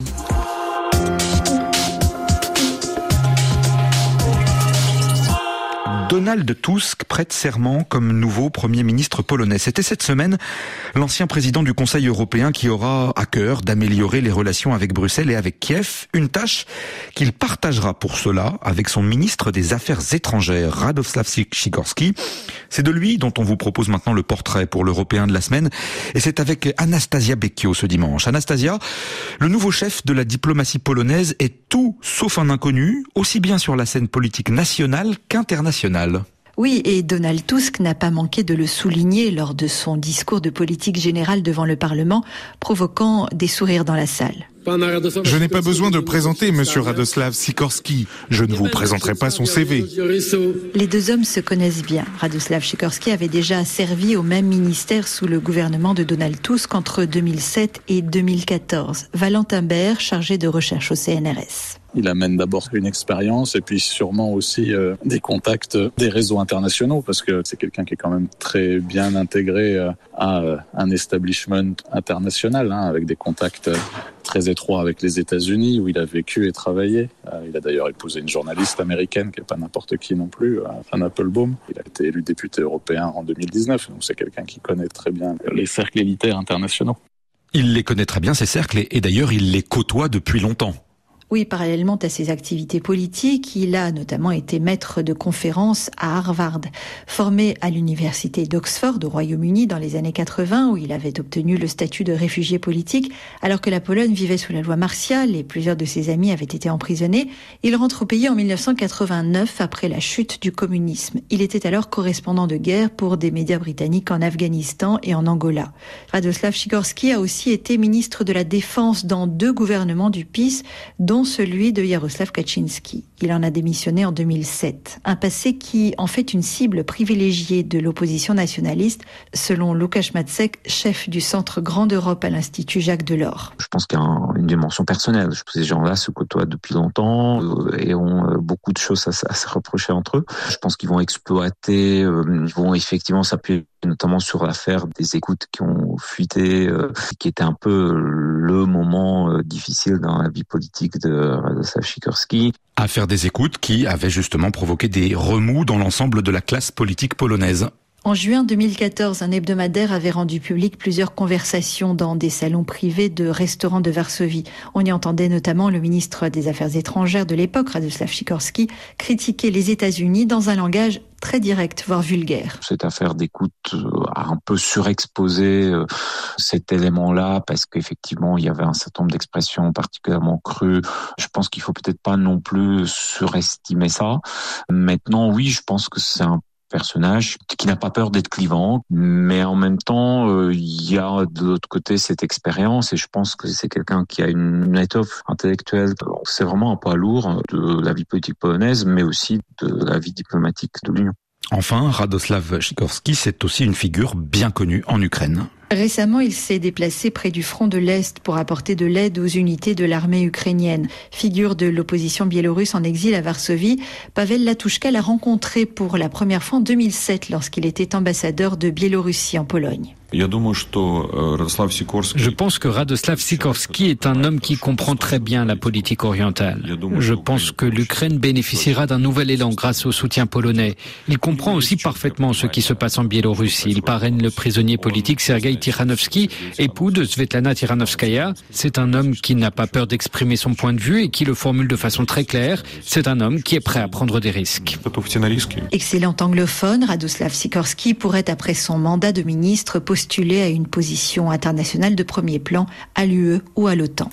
Oh, Donald Tusk prête serment comme nouveau Premier ministre polonais. C'était cette semaine l'ancien président du Conseil européen qui aura à cœur d'améliorer les relations avec Bruxelles et avec Kiev, une tâche qu'il partagera pour cela avec son ministre des Affaires étrangères, Radoslav Sikorski. C'est de lui dont on vous propose maintenant le portrait pour l'Européen de la semaine et c'est avec Anastasia Becchio ce dimanche. Anastasia, le nouveau chef de la diplomatie polonaise est tout sauf un inconnu, aussi bien sur la scène politique nationale qu'internationale. Oui, et Donald Tusk n'a pas manqué de le souligner lors de son discours de politique générale devant le Parlement, provoquant des sourires dans la salle. Je n'ai pas besoin de présenter M. Radoslav Sikorski. Je ne vous présenterai pas son CV. Les deux hommes se connaissent bien. Radoslav Sikorski avait déjà servi au même ministère sous le gouvernement de Donald Tusk entre 2007 et 2014. Valentin Baer, chargé de recherche au CNRS. Il amène d'abord une expérience et puis sûrement aussi euh, des contacts des réseaux internationaux parce que c'est quelqu'un qui est quand même très bien intégré euh, à euh, un establishment international hein, avec des contacts très étroits avec les États-Unis où il a vécu et travaillé. il a d'ailleurs épousé une journaliste américaine qui est pas n'importe qui non plus, Anne Applebaum. Il a été élu député européen en 2019, donc c'est quelqu'un qui connaît très bien les cercles élitaires internationaux. Il les connaît très bien ces cercles et d'ailleurs il les côtoie depuis longtemps. Oui, parallèlement à ses activités politiques, il a notamment été maître de conférences à Harvard. Formé à l'université d'Oxford au Royaume-Uni dans les années 80, où il avait obtenu le statut de réfugié politique, alors que la Pologne vivait sous la loi martiale et plusieurs de ses amis avaient été emprisonnés, il rentre au pays en 1989 après la chute du communisme. Il était alors correspondant de guerre pour des médias britanniques en Afghanistan et en Angola. Radoslav Sikorski a aussi été ministre de la Défense dans deux gouvernements du PIS, dont celui de Jaroslav Kaczynski. Il en a démissionné en 2007. Un passé qui en fait une cible privilégiée de l'opposition nationaliste, selon Łukasz Macek, chef du Centre Grande Europe à l'Institut Jacques Delors. Je pense qu'il y a une dimension personnelle. Je pense que ces gens-là se côtoient depuis longtemps euh, et ont euh, beaucoup de choses à, se reprocher entre eux. Je pense qu'ils vont exploiter, euh, ils vont effectivement s'appuyer notamment sur l'affaire des écoutes qui ont fuité, qui était un peu le moment difficile dans la vie politique de Radoslav Sikorski. Affaire des écoutes qui avait justement provoqué des remous dans l'ensemble de la classe politique polonaise. En juin 2014, un hebdomadaire avait rendu public plusieurs conversations dans des salons privés de restaurants de Varsovie. On y entendait notamment le ministre des Affaires étrangères de l'époque, Radoslav Sikorski, critiquer les États-Unis dans un langage très direct, voire vulgaire. Cette affaire d'écoute euh, a un peu surexposé euh, cet élément-là parce qu'effectivement, il y avait un certain nombre d'expressions particulièrement crues. Je pense qu'il faut peut-être pas non plus surestimer ça. Maintenant, oui, je pense que c'est un personnage qui n'a pas peur d'être clivant, mais en même temps, euh, il y a de l'autre côté cette expérience et je pense que c'est quelqu'un qui a une étoffe intellectuelle. C'est vraiment un poids lourd de la vie politique polonaise, mais aussi de la vie diplomatique de l'Union. Enfin, Radoslav Sikorski, c'est aussi une figure bien connue en Ukraine. Récemment, il s'est déplacé près du front de l'Est pour apporter de l'aide aux unités de l'armée ukrainienne. Figure de l'opposition biélorusse en exil à Varsovie, Pavel Latouchka l'a rencontré pour la première fois en 2007 lorsqu'il était ambassadeur de Biélorussie en Pologne. Je pense que Radoslav Sikorski est un homme qui comprend très bien la politique orientale. Je pense que l'Ukraine bénéficiera d'un nouvel élan grâce au soutien polonais. Il comprend aussi parfaitement ce qui se passe en Biélorussie. Il parraine le prisonnier politique Sergei Tikhanovsky, époux de Svetlana Tikhanovskaya. C'est un homme qui n'a pas peur d'exprimer son point de vue et qui le formule de façon très claire. C'est un homme qui est prêt à prendre des risques. Excellent anglophone, Radoslav Sikorski pourrait, après son mandat de ministre, postuler à une position internationale de premier plan à l'UE ou à l'OTAN.